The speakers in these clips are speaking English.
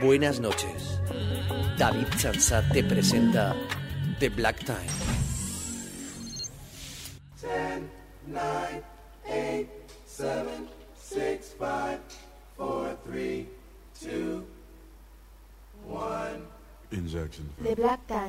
Buenas noches. David Chansat te presenta The Black Time. Injection. The Black Time,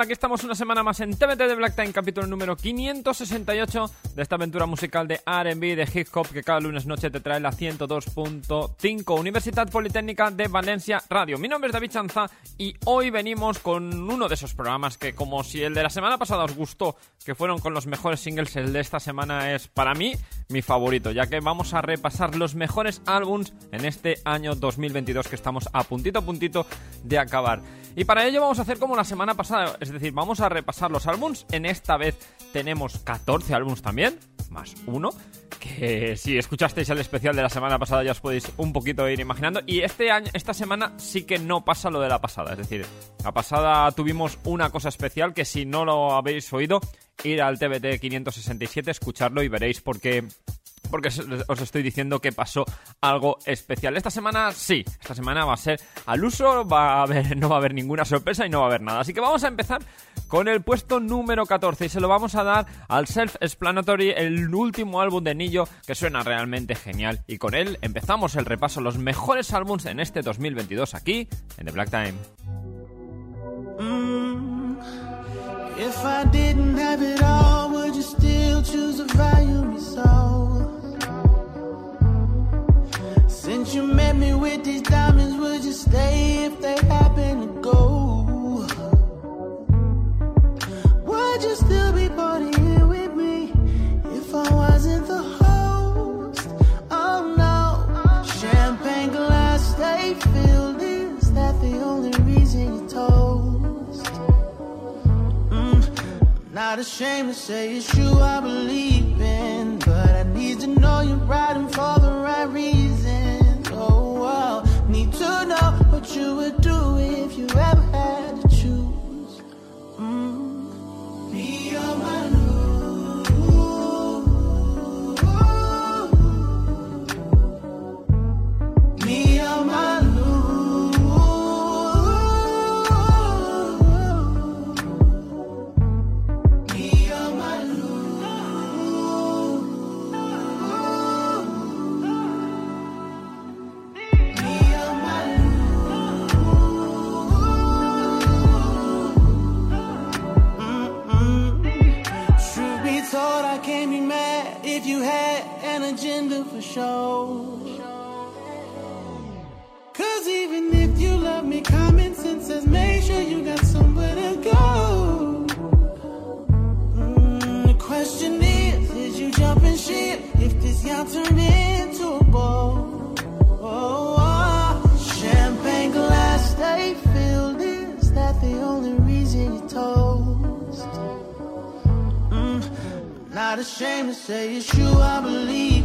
Aquí estamos una semana más en TBT de Black Time, capítulo número 568 de esta aventura musical de R&B, de hip hop que cada lunes noche te trae la 102.5 Universidad Politécnica de Valencia Radio. Mi nombre es David Chanza y hoy venimos con uno de esos programas que como si el de la semana pasada os gustó, que fueron con los mejores singles, el de esta semana es para mí mi favorito, ya que vamos a repasar los mejores álbums en este año 2022 que estamos a puntito a puntito de acabar. Y para ello vamos a hacer como la semana pasada, es decir, vamos a repasar los álbums. En esta vez tenemos 14 álbums también, más uno, que si escuchasteis el especial de la semana pasada ya os podéis un poquito ir imaginando. Y este año, esta semana sí que no pasa lo de la pasada, es decir, la pasada tuvimos una cosa especial que si no lo habéis oído, ir al TBT 567, escucharlo y veréis por qué porque os- estoy diciendo que pasó algo especial. Esta semana sí, esta semana va a ser al uso, va a haber, no va a haber ninguna sorpresa y no va a haber nada. Así que vamos a empezar con el puesto número 14 y se lo vamos a dar al Self-Explanatory, el último álbum de Nillo que suena realmente genial. Y con él empezamos el repaso los mejores álbums en este 2022 aquí en The Black Time. If I didn't have it all, would you still choose? Since you met me with these diamonds, would you stay if they happen to go? Would you still be partying with me if I wasn't the host? Oh no, champagne glass stay filled. Is that the only reason you toast? Mm, not ashamed to say it's you I believe in, but I need to know you're riding for the right reasons. I need to know what you would do if you ever had to choose. Mm. Agenda for sure. Cause even if you love me, common sense says make sure you got somewhere to go. Mm, the question is, is you jumping ship if this y'all turn into a boat? Oh, oh, champagne glass stay filled. Is that the only reason you toast? Mm, not ashamed to say it's you I believe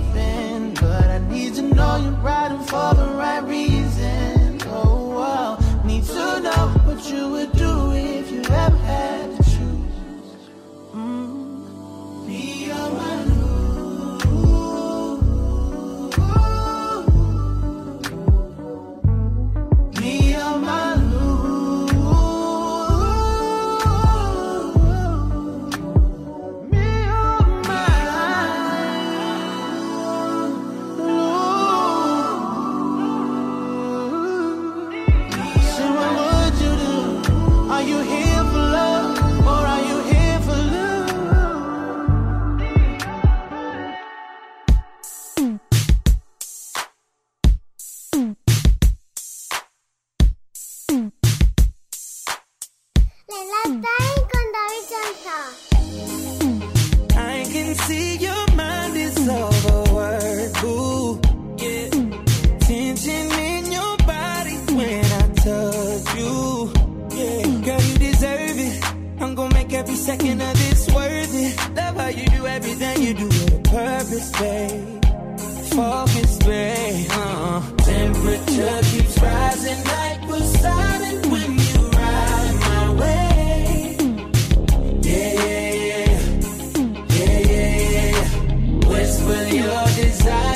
need to know you're riding for the right reason. Oh, I need to know what you would do if you ever had like every second of this worth it. Love how you do everything you do with a purpose, babe. Focus, babe. Uh-uh. Temperature keeps rising, like we're silent when you ride my way. Yeah, yeah, yeah, yeah, yeah. Whisper your desire.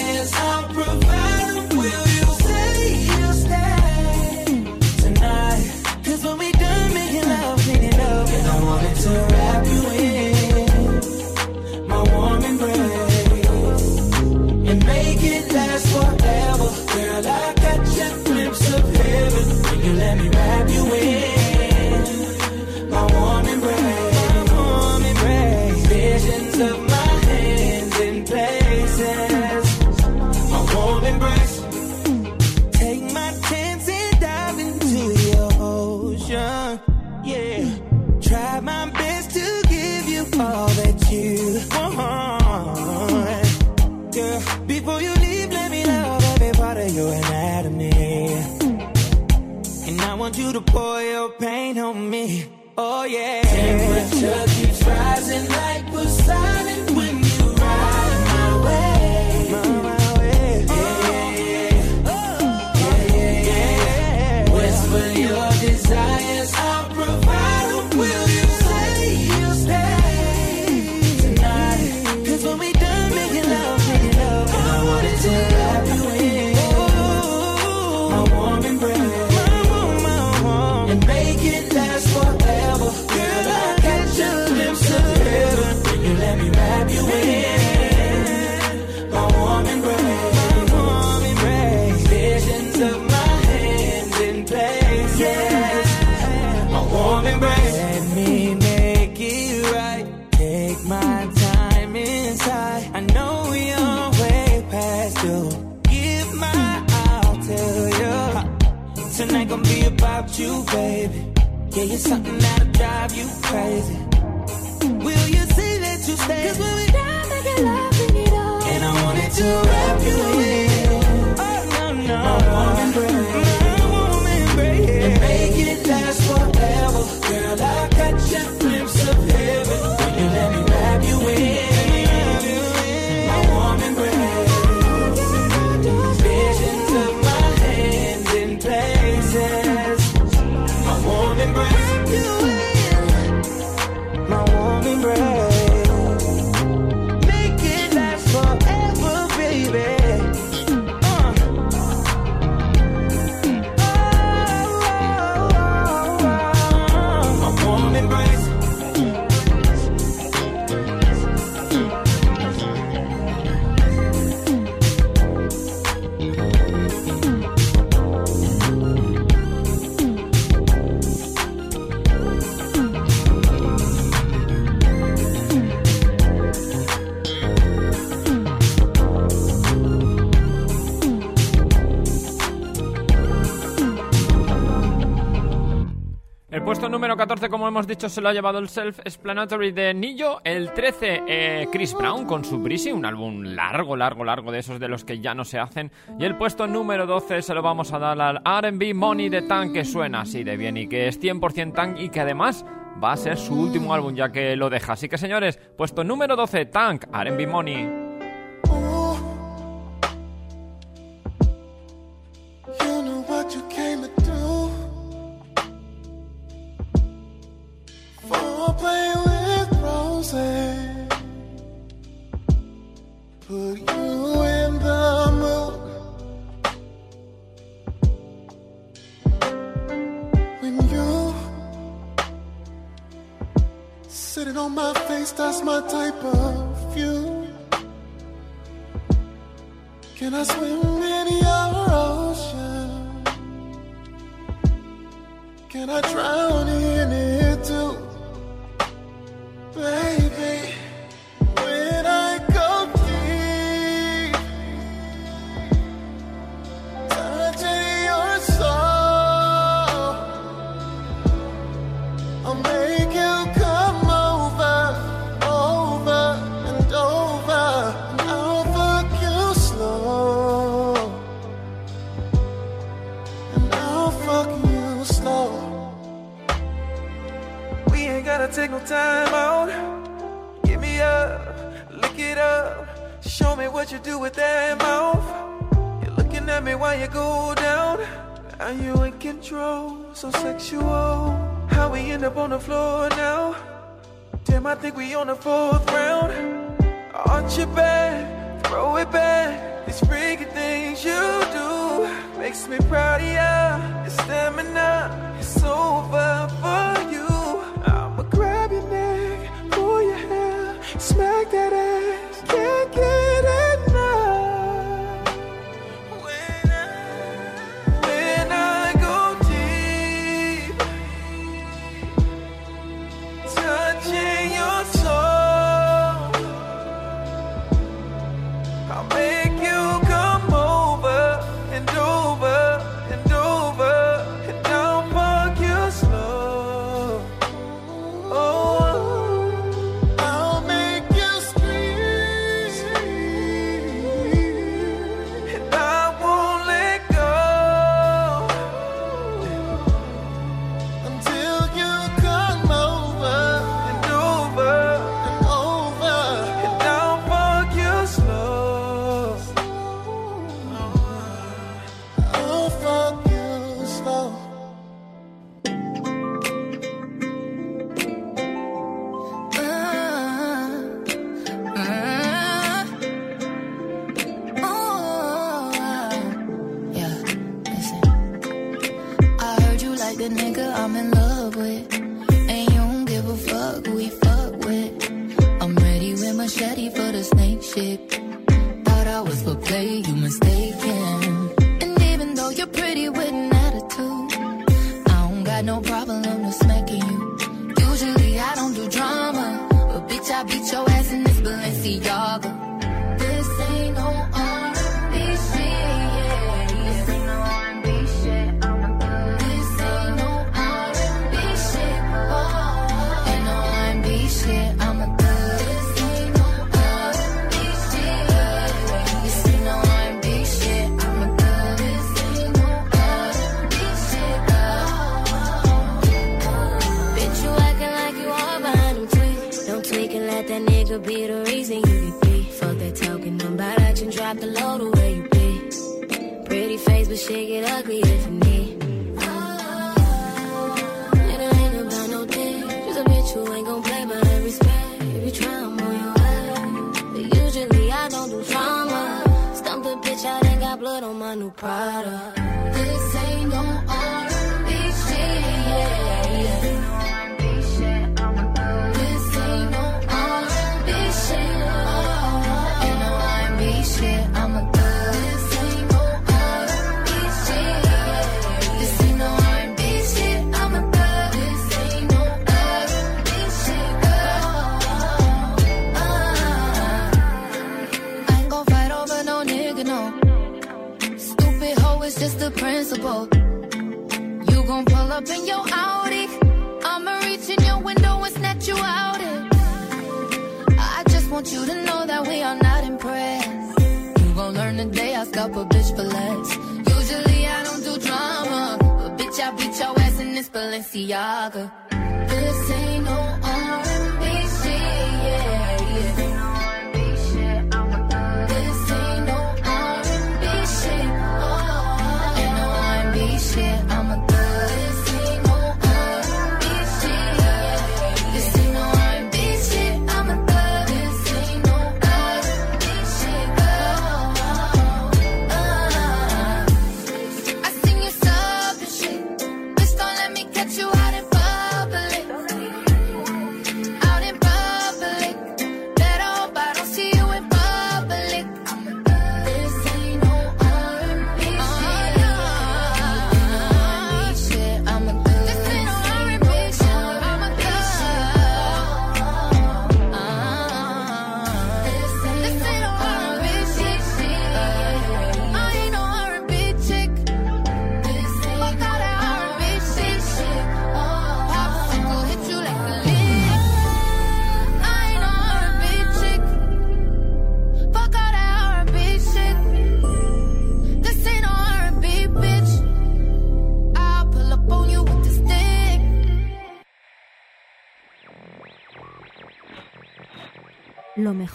como hemos dicho, se lo ha llevado el self-explanatory de Nillo. El 13, eh, Chris Brown con su Breezy, un álbum largo, largo, largo de esos de los que ya no se hacen. Y el puesto número 12 se lo vamos a dar al RB Money de Tank, que suena así de bien y que es 100% Tank y que además va a ser su último álbum ya que lo deja. Así que señores, puesto número 12, Tank, RB Money. I swear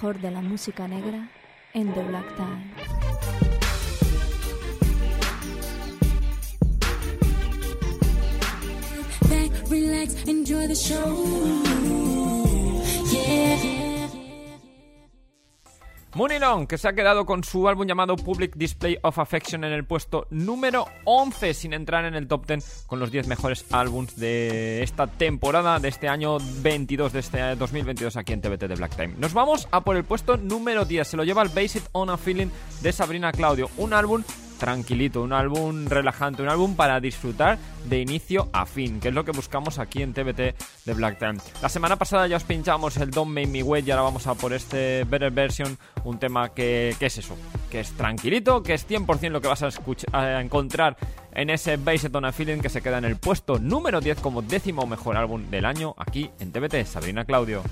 mejor de la música negra en The Black Time. relax, enjoy the show. Mooney que se ha quedado con su álbum llamado Public Display of Affection en el puesto número 11, sin entrar en el top 10 con los 10 mejores álbums de esta temporada, de este año 22, de este 2022 aquí en TBT de Black Time. Nos vamos a por el puesto número 10, se lo lleva el Based on a Feeling de Sabrina Claudio, un álbum tranquilito, un álbum relajante, un álbum para disfrutar de inicio a fin, que es lo que buscamos aquí en TBT de Black Time. La semana pasada ya os pinchamos el Don't Make Me Wait y ahora vamos a por este Better Version, un tema que, que es eso, que es tranquilito, que es 100% lo que vas a, escuchar, a encontrar en ese Based on a que se queda en el puesto número 10 como décimo mejor álbum del año aquí en TBT. Sabrina Claudio.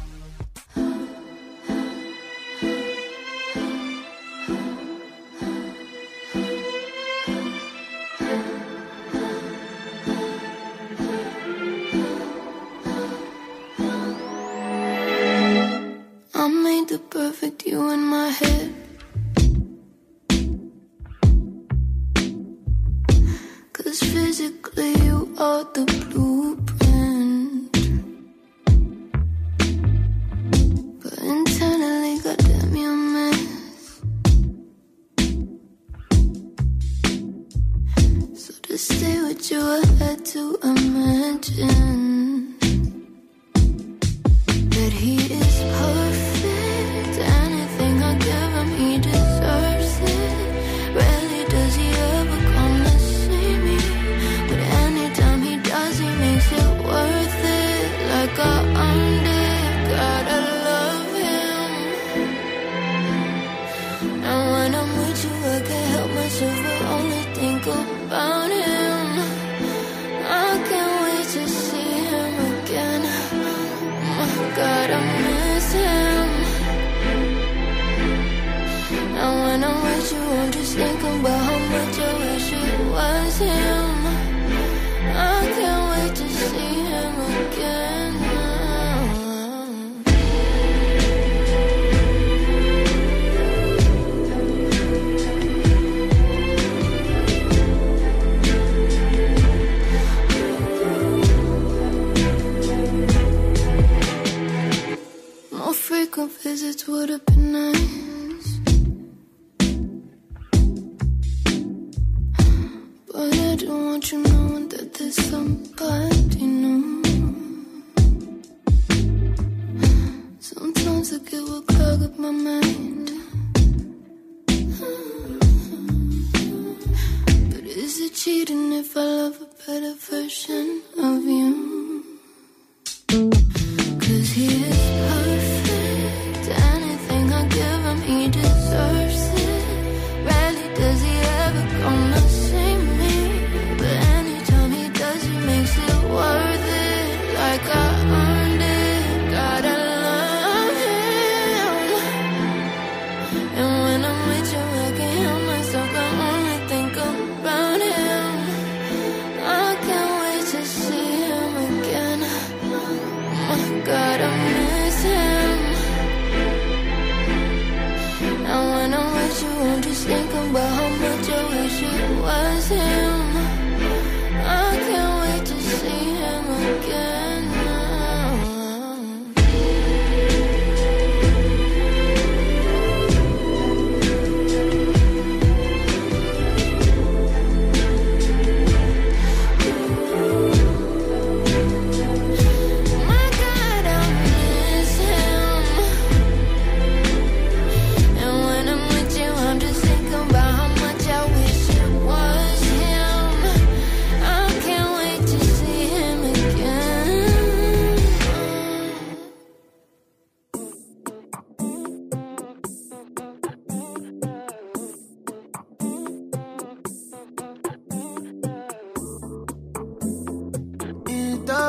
Frequent visits would have been nice. But I don't want you knowing that there's somebody new. Sometimes I get what clog up my mind. But is it cheating if I love a better version of you?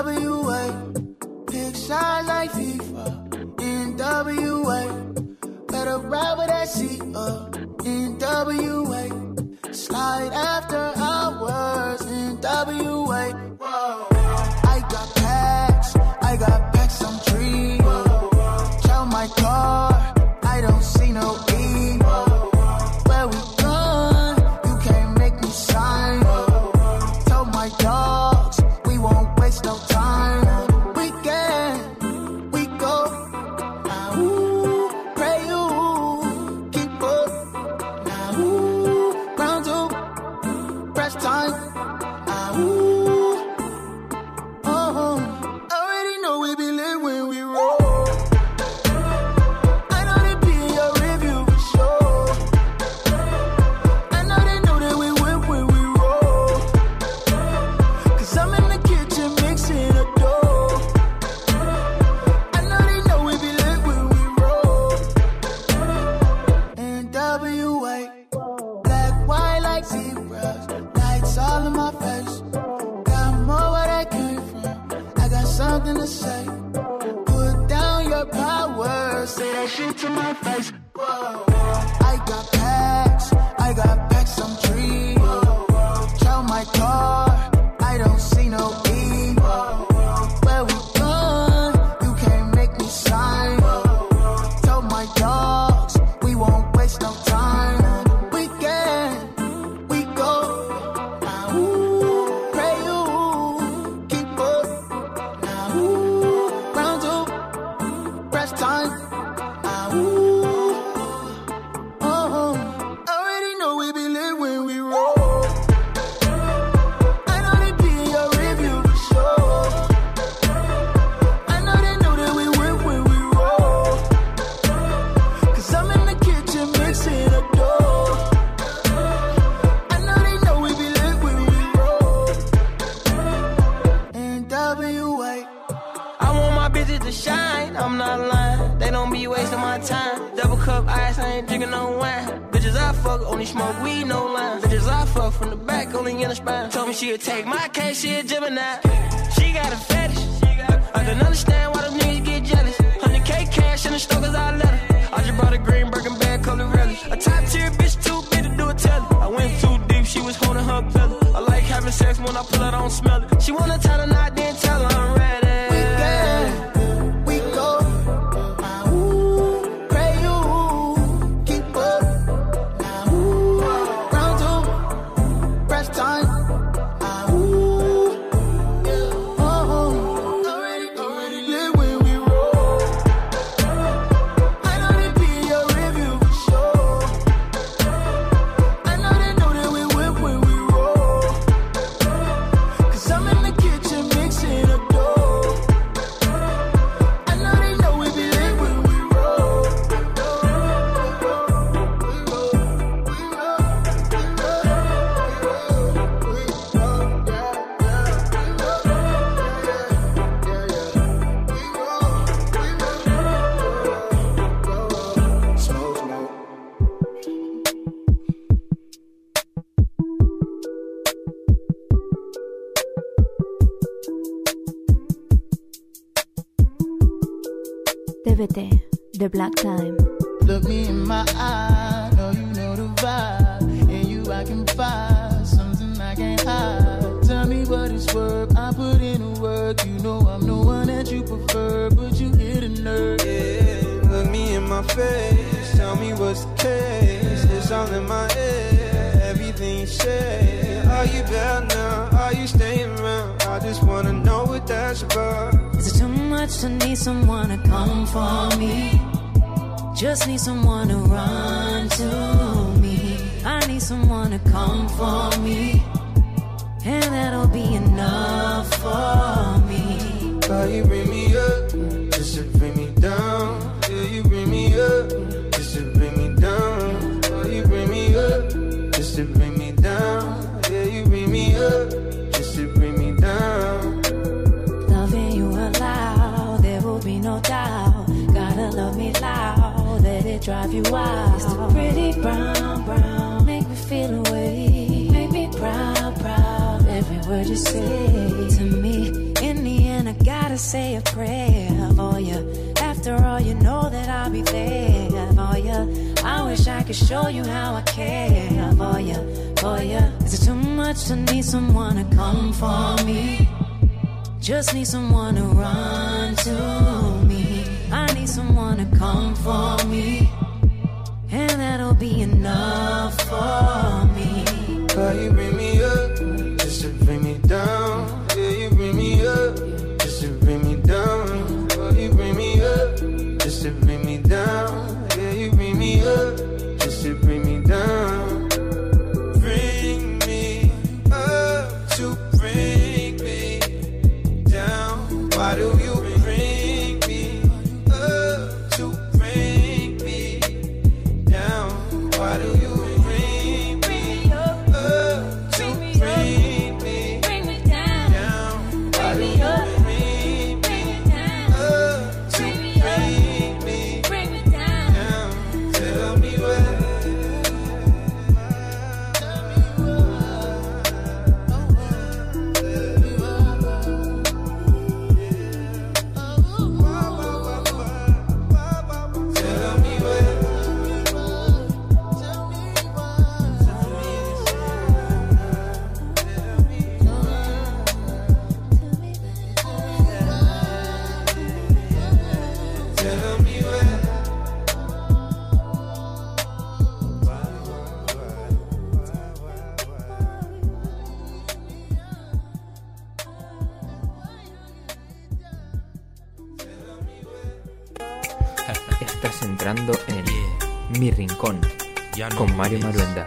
NWA, pick sides like FIFA. NWA, better ride with that seat up. Uh, NWA, Black Time. Look me in my eye, know you know the vibe. You I can find something I can't hide. Tell me what it's worth. I put in the work. You know I'm the one that you prefer, but you hit a nerve. Yeah, look me in my face. Tell me what's the case. It's all in my head. Everything you say. Are you now? Are you staying around? I just wanna know what that's about. Is it too much to need someone to come for me? Just need someone to run to me. I need someone to come for me. And that'll be enough for me. Girl, you bring me up, just to bring me down drive you wild. It's the pretty brown, brown. Make me feel away. Make me proud, proud. Every word you say to me. In the end, I gotta say a prayer for you. After all, you know that I'll be there for you. I wish I could show you how I care for you, for you. Is it too much to need someone to come for me? Just need someone to run to me. I need someone to come for con Mario. Maruenda.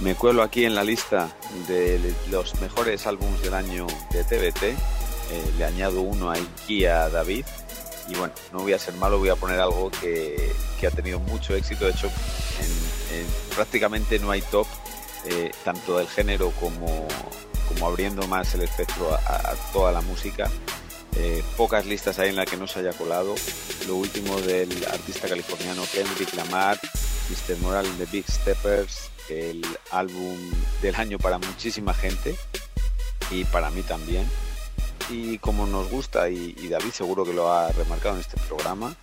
Me cuelo aquí en la lista de los mejores álbumes del año de TBT. Eh, le añado uno a Ikea David. Y bueno, no voy a ser malo, voy a poner algo que, que ha tenido mucho éxito. De hecho, en- en- prácticamente no hay top, eh, tanto del género como, como abriendo más el espectro a toda la música. Eh, pocas listas hay en las que no se haya colado. Lo último del artista californiano Kendrick Lamar, Mr. Moral de Big Steppers, el álbum del año para muchísima gente y para mí también. Y como nos gusta, y, y David seguro que lo ha remarcado en este programa,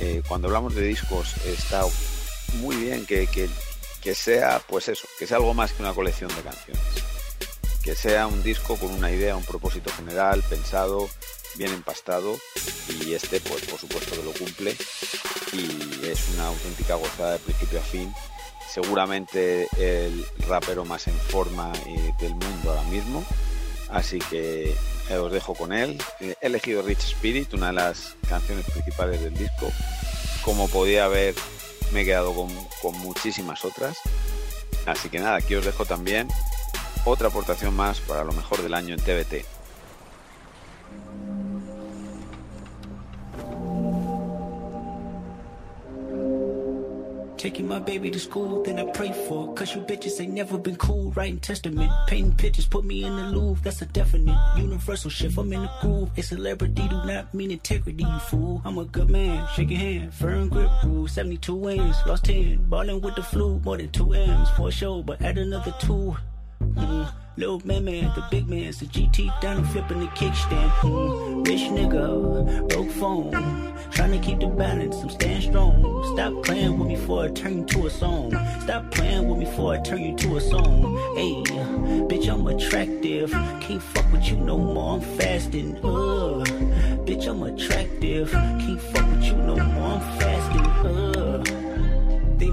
eh, cuando hablamos de discos está muy bien que, que- que sea, pues eso, que sea algo más que una colección de canciones. Que sea un disco con una idea, un propósito general, pensado, bien empastado, y este, pues por supuesto que lo cumple, y es una auténtica gozada de principio a fin. Seguramente el rapero más en forma eh, del mundo ahora mismo, así que eh, os dejo con él. Eh, He elegido Rich Spirit, una de las canciones principales del disco. Como podía haber, me he quedado con, con muchísimas otras. Así que nada, aquí os dejo también otra aportación más para lo mejor del año en TBT. Taking my baby to school, then I pray for. Cause you bitches ain't never been cool. Writing testament, painting pictures, put me in the Louvre. That's a definite universal shift. I'm in the groove. A celebrity do not mean integrity, you fool. I'm a good man, shake your hand. Firm grip rule, 72 wins, lost 10. Ballin' with the flu, more than two M's for show, but add another two. Mm, Little man, man, the big man's the GT down flipping the kickstand. Mm, rich nigga, broke phone. Trying to keep the balance, I'm staying strong. Stop playing with me before I turn you to a song. Stop playing with me before I turn you to a song. Hey, bitch, I'm attractive. Can't fuck with you no more, I'm fasting. Uh, bitch, I'm attractive. Can't fuck with you no more, I'm fasting. Uh.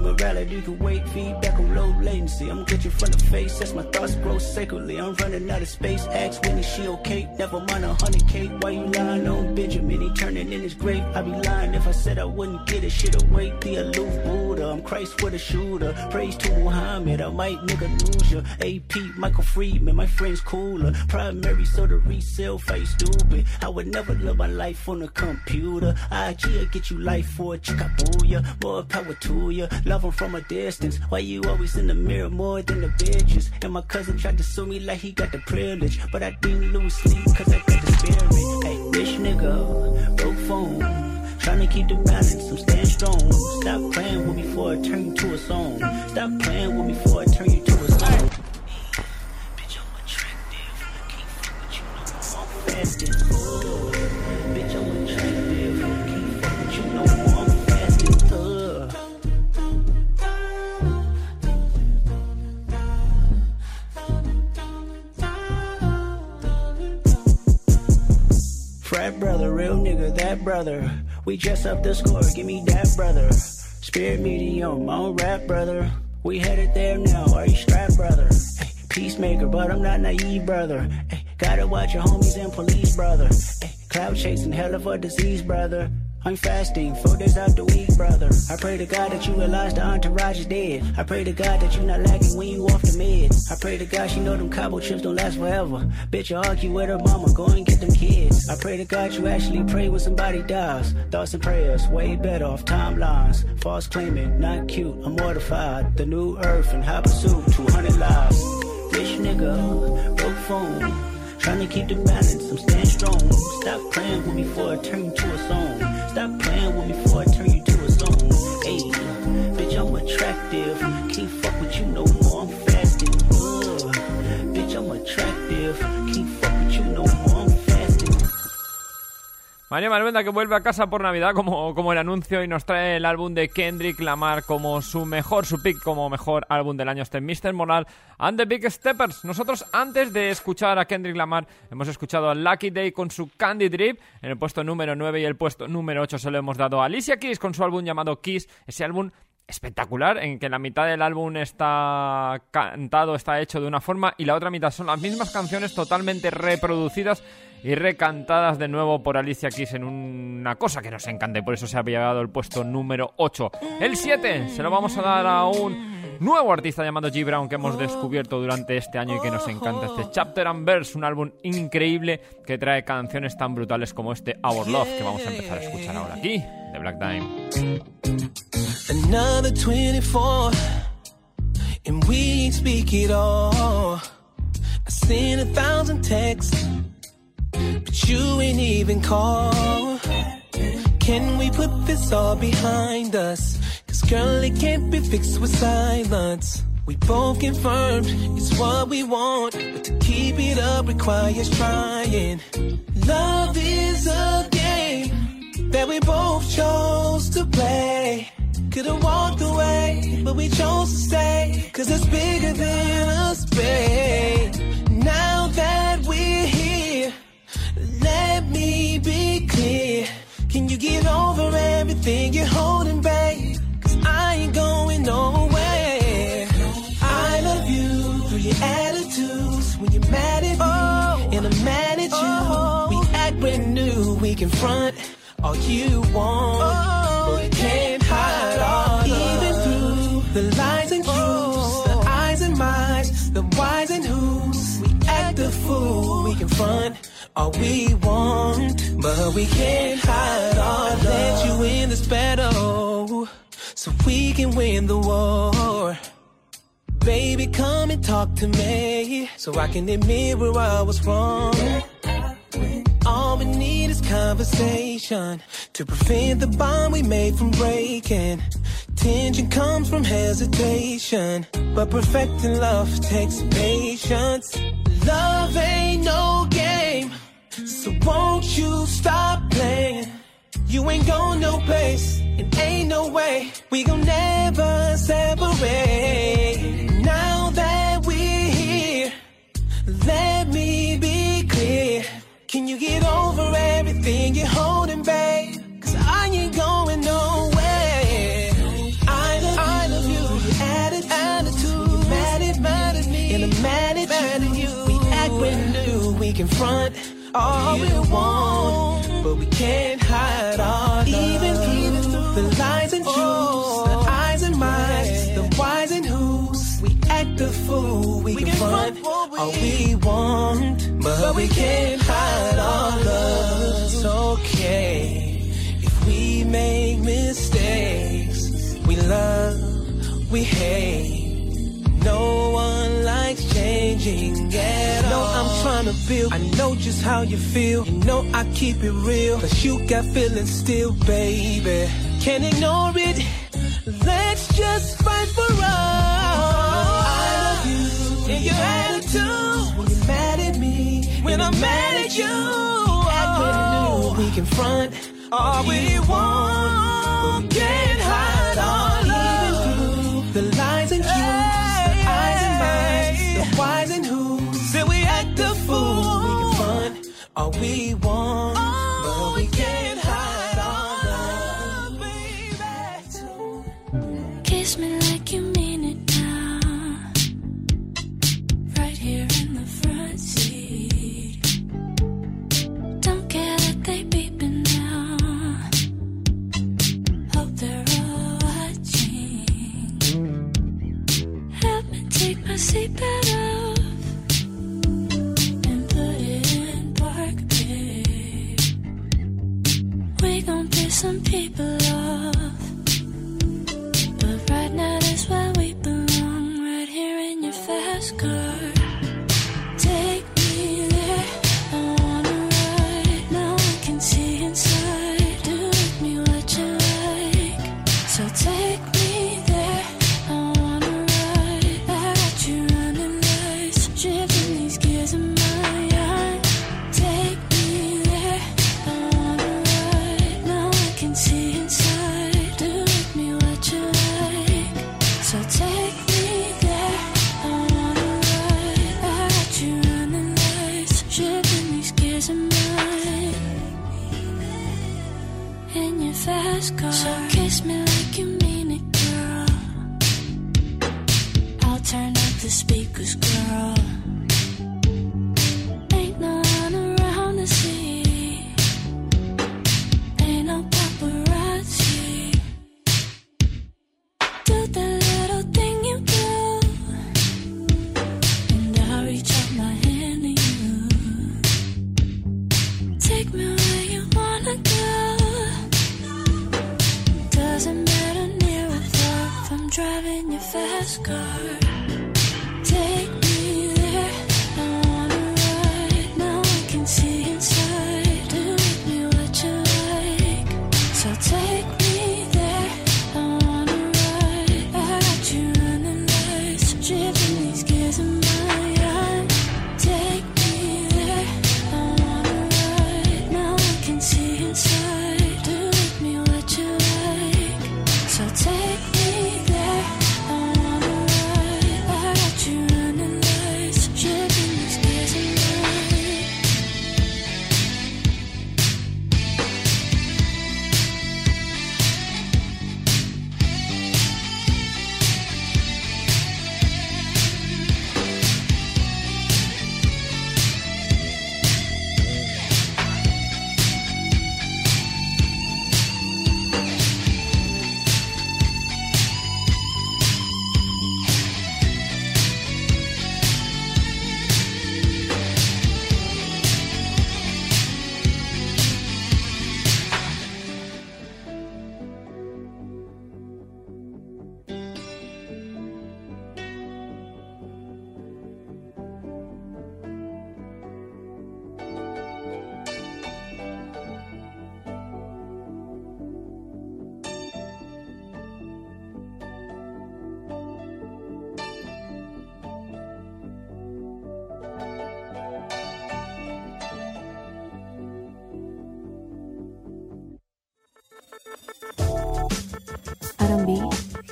Morality can wait, feedback on low latency. I'm you from the face as my thoughts grow sacredly. I'm running out of space. Ask Winnie, she okay? Never mind a hundred K. Why you lying on Benjamin? He turning in his grave. I'd be lying if I said I wouldn't get it. Shit away, the aloof Buddha. I'm Christ with a shooter. Praise to Muhammad. I might nigga lose ya. AP, Michael Friedman, my friend's cooler. Primary, so the resale face stupid. I would never live my life on a computer. IG get you life for a chickabooya. More power to ya. Love 'em from a distance. Why you always in the mirror more than the bitches? And my cousin tried to sue me like he got the privilege. But I didn't lose sleep cause I got the spirit. Hey, bitch nigga, broke phone. Trying to keep the balance, I'm staying strong. Stop playing with me before I turn you to a song. Stop playing with me before I turn you to a song. Bitch, I'm attractive. Can't fuck with you no more. Frat brother, real nigga, that brother. We dress up the score, give me that brother. Spirit medium, on rap brother. We headed there now, are you strapped brother? Hey, peacemaker, but I'm not naive brother. Hey, gotta watch your homies and police brother. Hey, cloud chasing, hell of a disease brother. I'm fasting, four days out the week, brother. I pray to God that you realize the entourage is dead. I pray to God that you not lagging when you off the meds. I pray to God she know them cobble chips don't last forever. Bitch, you argue with her mama, go and get them kids. I pray to God you actually pray when somebody dies. Thoughts and prayers, way better off timelines. False claiming, not cute, I'm mortified. The new earth and high pursuit, 200 lives. Rich nigga, broke phone. Trying to keep the balance, I'm staying strong. Stop playing with me before I turn to a song. Stop playing with me before I turn you to a song. Hey, bitch, I'm attractive. Can't fuck with you no more, María Maruenda que vuelve a casa por Navidad como, como el anuncio y nos trae el álbum de Kendrick Lamar como su mejor, su pick como mejor álbum del año este Mr. Moral and the Big Steppers. Nosotros antes de escuchar a Kendrick Lamar hemos escuchado a Lucky Day con su Candy Drip en el puesto número 9 y el puesto número 8 se lo hemos dado a Alicia Keys con su álbum llamado Kiss, ese álbum espectacular, en que la mitad del álbum está cantado, está hecho de una forma y la otra mitad son las mismas canciones totalmente reproducidas y recantadas de nuevo por Alicia Keys en una cosa que nos encanta y por eso se ha llegado el puesto número 8. El 7 se lo vamos a dar a un nuevo artista llamado G. Brown que hemos descubierto durante este año y que nos encanta. Este Chapter and Verse, un álbum increíble que trae canciones tan brutales como este Our Love que vamos a empezar a escuchar ahora aquí, de Black Time. Another 24, and we speak it all. I sent a thousand texts, but you ain't even call. Can we put this all behind us? Cause girl, it can't be fixed with silence. We both confirmed it's what we want, but to keep it up requires trying. Love is a game play. Could've walked away, but we chose to stay. Cause it's bigger than us, babe. Now that we're here, let me be clear. Can you get over everything you're holding, babe? Cause I ain't going nowhere. I love you through your attitudes. When you're mad at me, oh. and I'm mad at you. We oh. act brand new, we confront all you want. but confront all we want, but we can't hide our love. Let you in this battle, so we can win the war. Baby, come and talk to me, so I can admit where I was wrong. All we need is conversation to prevent the bond we made from breaking. Tension comes from hesitation, but perfecting love takes patience. Love ain't no game, so won't you stop playing? You ain't going no place, and ain't no way we gon' never separate. Now that we're here, let me be clear. Can you get over everything you're holding, all we want, but we can't hide our love. Even through the lies and oh, truths, the eyes and minds, the whys and who's. We act the fool, we, confront all we want, but we can't hide our love. It's okay if we make mistakes. We love, we hate. No one likes changing trying to build. I know just how you feel. You know I keep it real. Cause you got feelings still, baby. Can't ignore it. Let's just fight for us. I love you. Your attitude. When you're mad at me. When I'm mad at you. Act brand new. We confront all we want. But we want.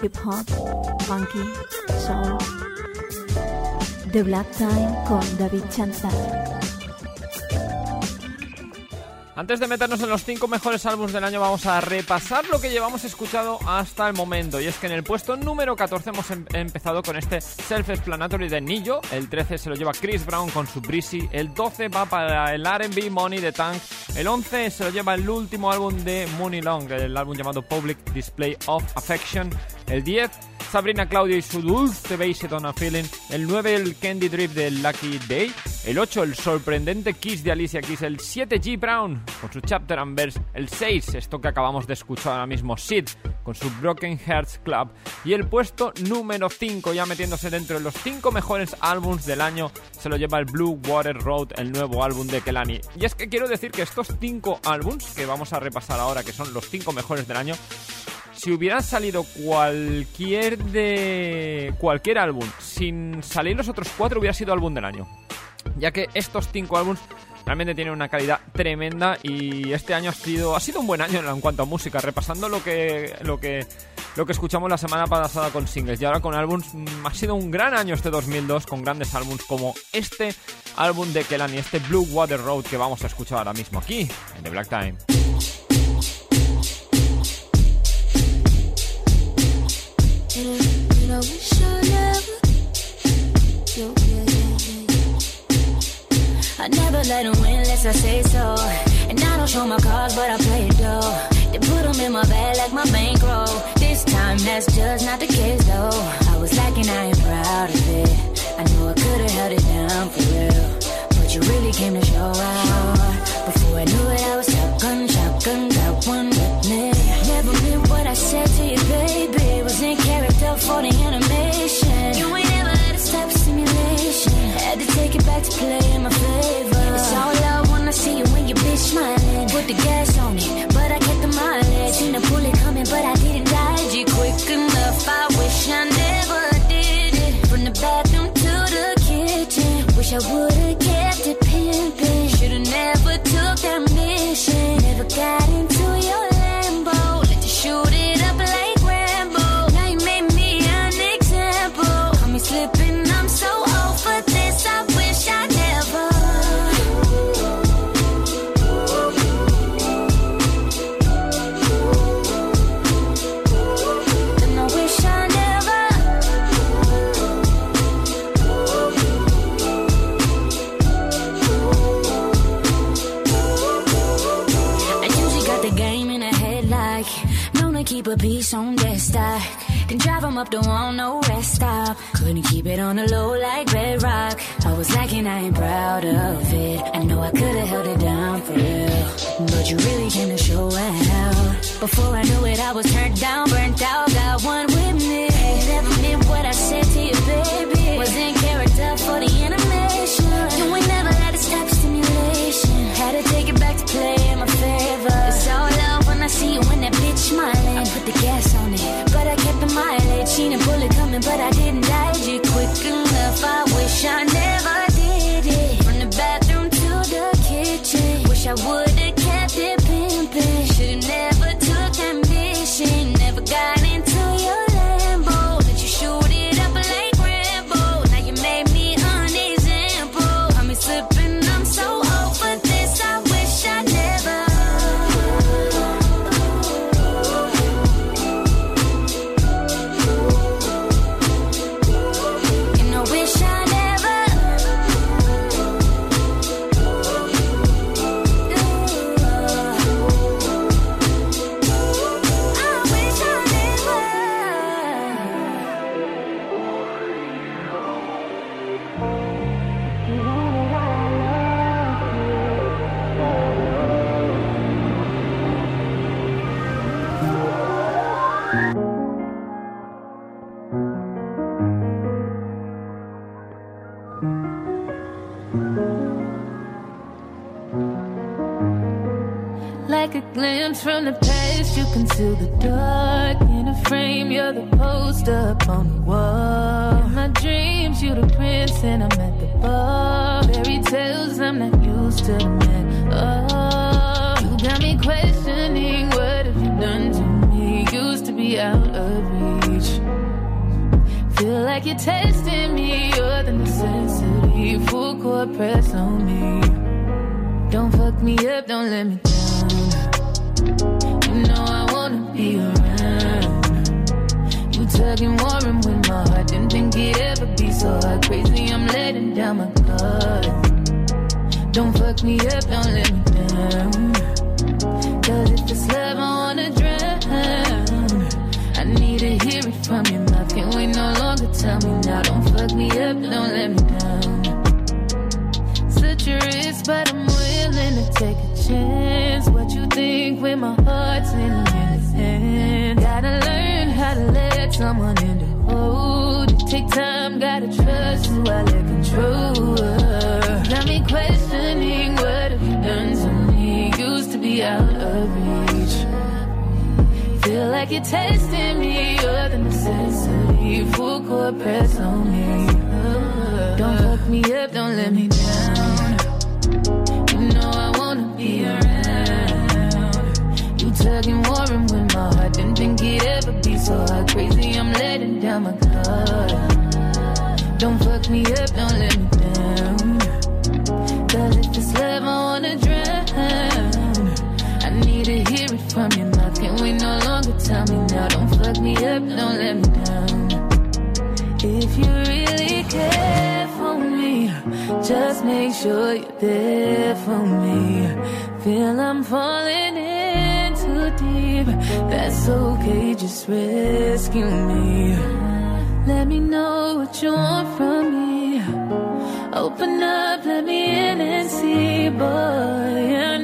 Hip hop, funky, soul. The Black Time con David Chanza. Antes de meternos en los 5 mejores álbumes del año, vamos a repasar lo que llevamos escuchado hasta el momento. Y es que en el puesto número 14 hemos em- empezado con este Self-Explanatory de Nillo. El 13 se lo lleva Chris Brown con su Breezy. El 12 va para el RB Money de Tank. El 11 se lo lleva el último álbum de Mooney Long, el álbum llamado Public Display of Affection. El 10, Sabrina Claudio y su dulce Base Feeling. El 9, el Candy Drip de Lucky Day. El 8, el sorprendente Kiss de Alicia Keys. El 7, G. Brown con su Chapter and Verse. El 6, esto que acabamos de escuchar ahora mismo, Sid con su Broken Hearts Club. Y el puesto número 5, ya metiéndose dentro de los 5 mejores álbums del año, se lo lleva el Blue Water Road, el nuevo álbum de Kelani. Y es que quiero decir que estos 5 álbums que vamos a repasar ahora, que son los 5 mejores del año, si hubiera salido cualquier de cualquier álbum sin salir los otros cuatro hubiera sido álbum del año. Ya que estos cinco álbumes realmente tienen una calidad tremenda y este año ha sido ha sido un buen año en cuanto a música. Repasando lo que lo que lo que escuchamos la semana pasada con singles y ahora con álbums mm, ha sido un gran año este 2002 con grandes álbumes como este álbum de Kelani este Blue Water Road que vamos a escuchar ahora mismo aquí en The Black Time came to show out. Before I knew it, I was shotgun, shotgun, to play in my favor. It's all I wanna see you when you bitch smiling. Put the gas on it, but I kept the mileage. Seen the bullet coming, but I didn't dodge it quick enough. I wish I never did it. From the bathroom to the kitchen. Wish I would've kept it pimping. Should've never took that mission. Never got into on their stack. Then drive 'em up the wall, no rest stop. Couldn't keep it on the low like Red Rock. I was lacking, I ain't proud of it. I know I could've held it down for real. But you really came to show out. Before I knew it, I was turned down, burnt out, got one with me. Like a glimpse from the past, you conceal the dark in a frame. You're the poster up on the wall. In my dreams, you're the prince, and I'm at the bar. Fairy tales, I'm not used to the man. Oh, you got me questioning what have you done to me? Used to be out of reach. Feel like you're testing me, you're the necessity. Full court press on me. Don't fuck me up, don't let me tugging warm with my heart. Didn't think it'd ever be so hard. Crazy, I'm letting down my guard. Don't fuck me up, don't let me down. Cause if it's love, I wanna drown. I need to hear it from your mouth. Can't wait no longer. Tell me now. Don't fuck me up, don't let me down. Such a risk, but I'm willing to take a chance. What you think when my heart's in someone in the hold. It take time, gotta trust who I let control. Got me questioning what have you done to me? Used to be out of reach. Feel like you're testing me, you're the necessity. Full court press on me. Don't fuck me up, don't let me down. You know I wanna be around. You tugging warm with my heart. Didn't think it'd ever so. Crazy, I'm letting down my guard. Don't fuck me up, don't let me down. Cause if it's love, I wanna drown. I need to hear it from your mouth. Can't wait no longer. Tell me now. Don't fuck me up, don't let me down. If you really care for me, just make sure you're there for me. Feel I'm falling in deep. That's okay, just rescue me. Let me know what you want from me. Open up, let me in and see, boy.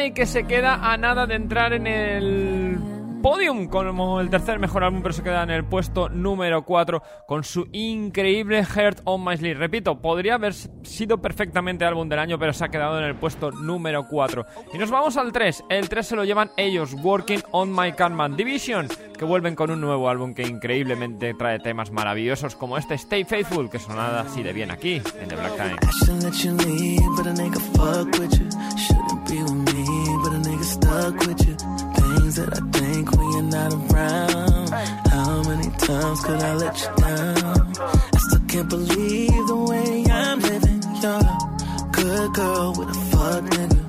AMEI que se queda a nada de entrar en el podium como el tercer mejor álbum, pero se queda en el puesto número 4 con su increíble Heart on My Sleeve. Repito, podría haber sido perfectamente álbum del año, pero se ha quedado en el puesto número 4. Y nos vamos al 3. El 3 se lo llevan ellos, Working on My Carman Division, que vuelven con un nuevo álbum que increíblemente trae temas maravillosos como este Stay Faithful, que sonaba así de bien aquí, en The Black Time. Stuck with you. Things that I think when you're not around. How many times could I let you down? I still can't believe the way I'm living. You're a good girl with a fuck nigga.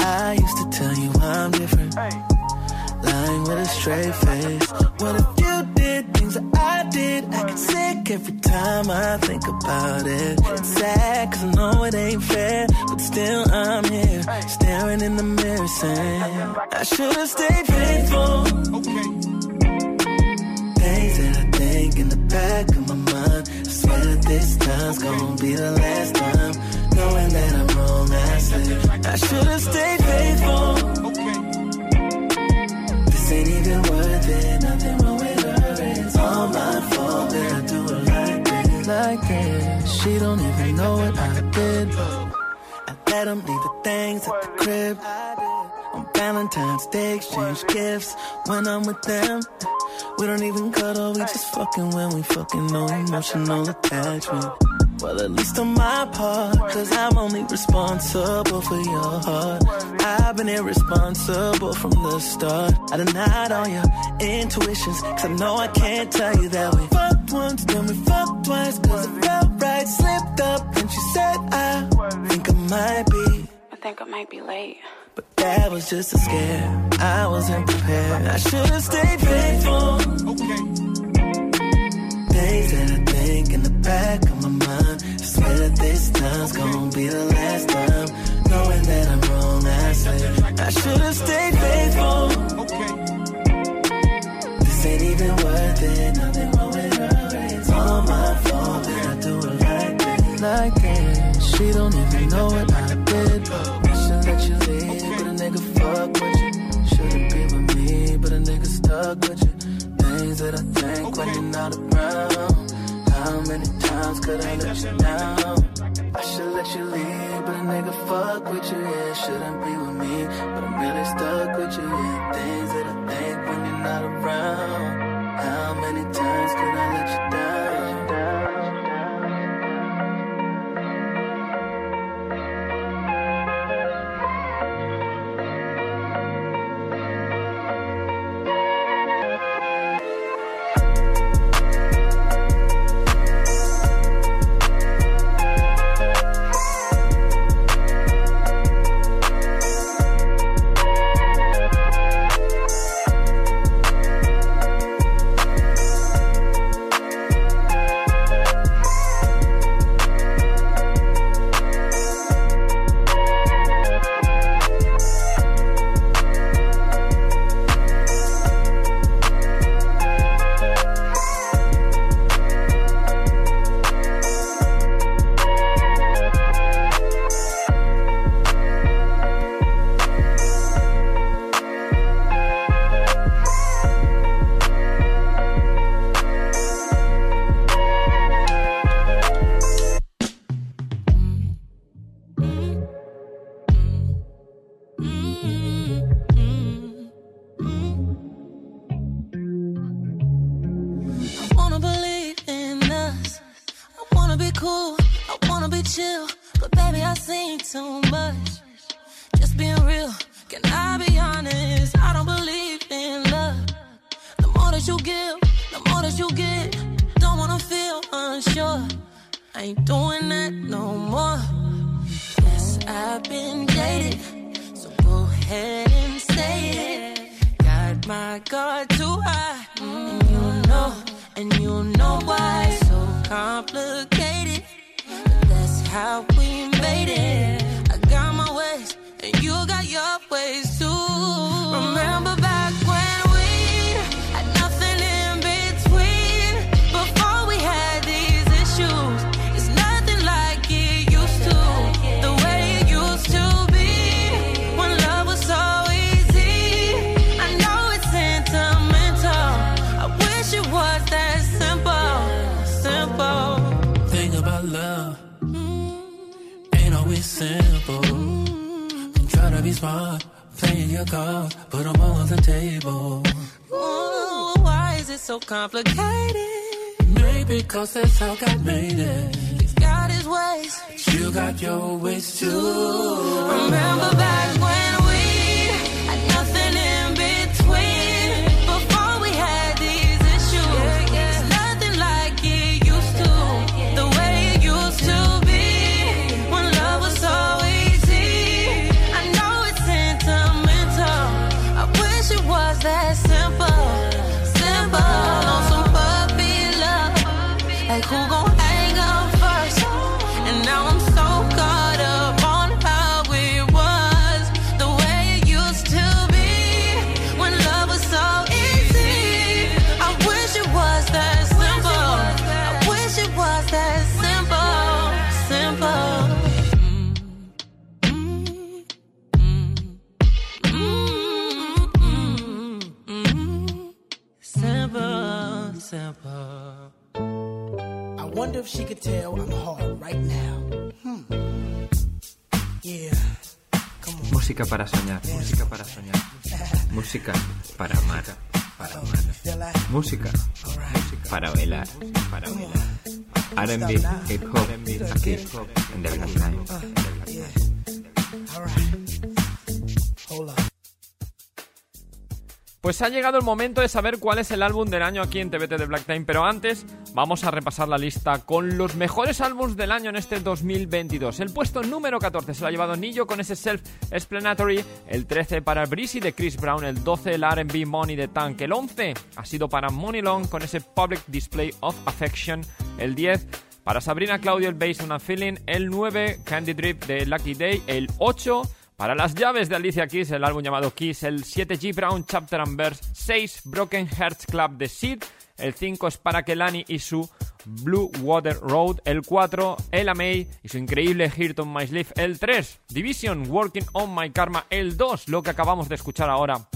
I used to tell you I'm different. Lying with a straight face. What if sick every time I think about it. It's sad cause I know it ain't fair. But still I'm here, staring in the mirror saying, I should've stayed faithful. Things that I think in the back of my mind. I swear that this time's gonna be the last time. Knowing that I'm wrong, I say, I should've stayed faithful. This ain't even worth it. Nothing Like this. She don't even know what I did. I let them leave the things at the crib. On Valentine's Day, exchange gifts. When I'm with them, we don't even cuddle. We just fucking when we fucking no emotional attachment. Well, at least on my part, cause I'm only responsible for your heart. I've been irresponsible from the start. I denied all your intuitions, cause I know I can't tell you that we once, then we fucked twice, cause it felt right. Slipped up, and she said, I think I might be. I think I might be late. But that was just a scare. I wasn't prepared. I should've stayed faithful. Okay. Days that I think in the back of my mind. I swear that this time's gonna be the last time. Knowing that I'm wrong, I say I should've stayed faithful. Okay. This ain't even worth it. Nothing wrong all my fault that I do it like this. Like this. She don't even know what I did. I should let you leave, but a nigga fuck with you. Shouldn't be with me, but a nigga stuck with you. Things that I think when you're not around. How many times could I let you down? I should let you leave, but a nigga fuck with you. Yeah, shouldn't be with me, but I'm really stuck with you. Yeah, things that I think when you're not around. How many times could I let you ain't doing that no more. Yes, I've been jaded. So go ahead and say it. Got my guard too high. And you know, and you know why. So complicated. But that's how we made it. I got my ways, and you got your ways too. Remember Don't try to be smart, playing your cards, put 'em all on the table. Ooh, why is it so complicated. Maybe cause that's how God made it. He's got his ways. You got your ways too. Remember back when wonder if she could tell I'm hard right now. Hmm. Yeah. Música para soñar, música para soñar. Música para amar, para amar. Música, música para bailar, para bailar. R&B, hip hop, aquí en The Black Time. Pues ha llegado el momento de saber cuál es el álbum del año aquí en TBT de Black Time, pero antes vamos a repasar la lista con los mejores álbumes del año en este 2022. El puesto número 14 se lo ha llevado Nillo con ese Self-Explanatory, el 13 para Breezy de Chris Brown, el 12 el R&B Money de Tank, el 11 ha sido para Money Long con ese Public Display of Affection, el 10 para Sabrina Claudio el Based on a Feeling, el 9 Candy Drip de Lucky Day, el 8 para las llaves de Alicia Keys, el álbum llamado Kiss, el 7 G Brown Chapter and Verse, 6 Broken Hearts Club de Sid, el 5 es para Kelani y su Blue Water Road, el 4 Ella May y su increíble Heart on My Sleeve, el 3 Division Working on My Karma, el 2 lo que acabamos de escuchar ahora.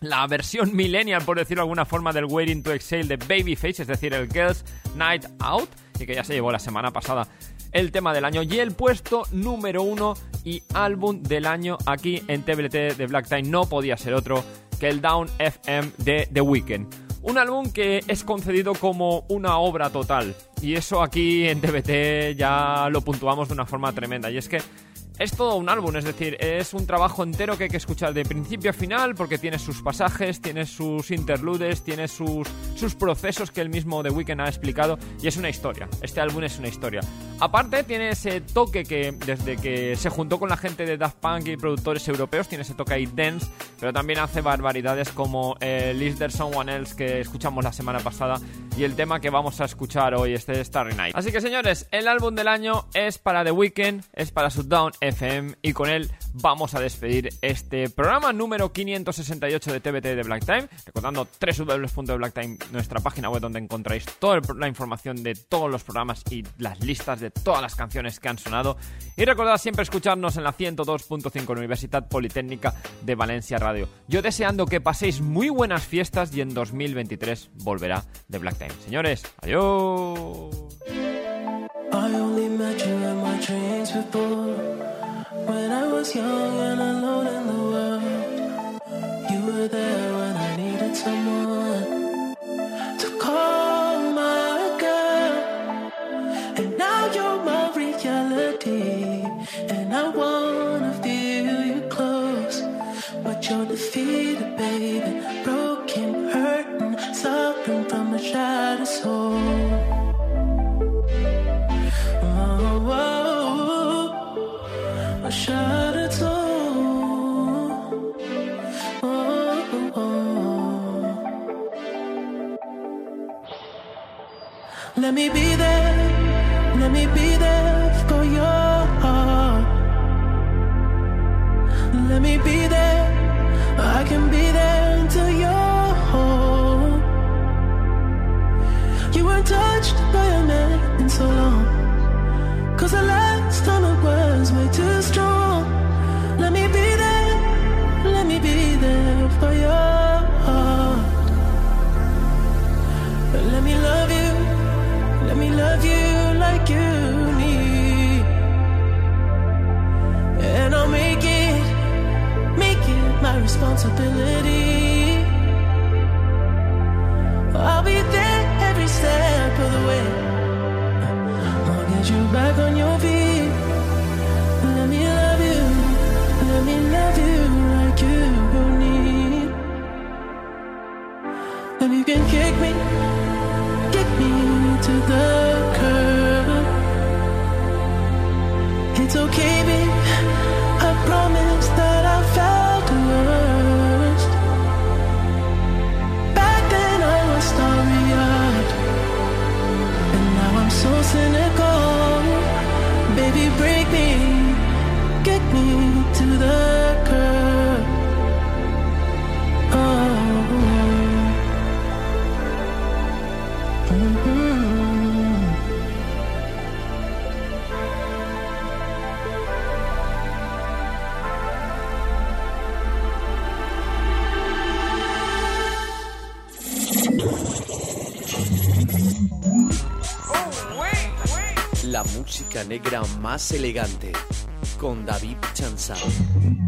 La versión millennial, por decirlo de alguna forma, del Waiting to Exhale de Babyface, es decir, el Girls Night Out, y que ya se llevó la semana pasada el tema del año y el puesto número uno y álbum del año aquí en TBT de Black Time. No podía ser otro que el Down FM de The Weeknd. Un álbum que es concedido como una obra total. Y eso aquí en TBT ya lo puntuamos de una forma tremenda. Y es que es todo un álbum, es decir, es un trabajo entero que hay que escuchar de principio a final porque tiene sus pasajes, tiene sus interludes, tiene sus, sus procesos que el mismo The Weeknd ha explicado y es una historia. Este álbum es una historia. Aparte tiene ese toque que desde que se juntó con la gente de Daft Punk y productores europeos, tiene ese toque ahí dance, pero también hace barbaridades como el Is There Someone Else que escuchamos la semana pasada y el tema que vamos a escuchar hoy, este Starry Night. Así que señores, el álbum del año es para The Weeknd, es para su Down FM y con él vamos a despedir este programa número 568 de TBT de Black Time. Recordando www.blacktime, nuestra página web donde encontráis toda la información de todos los programas y las listas de todas las canciones que han sonado. Y recordad siempre escucharnos en la 102.5 Universidad Politécnica de Valencia Radio. Yo deseando que paséis muy buenas fiestas y en 2023 volverá The Black Time. Señores, adiós. When I was young and alone in the world, you were there when I needed someone to call my girl. And now you're my reality, and I wanna feel you close. But you're defeated, baby, broken, hurting, suffering from a shattered soul. Oh, oh. Let me be there, let me be there for your heart. Let me be there, I can be responsibility. Música negra más elegante con David Chanzal.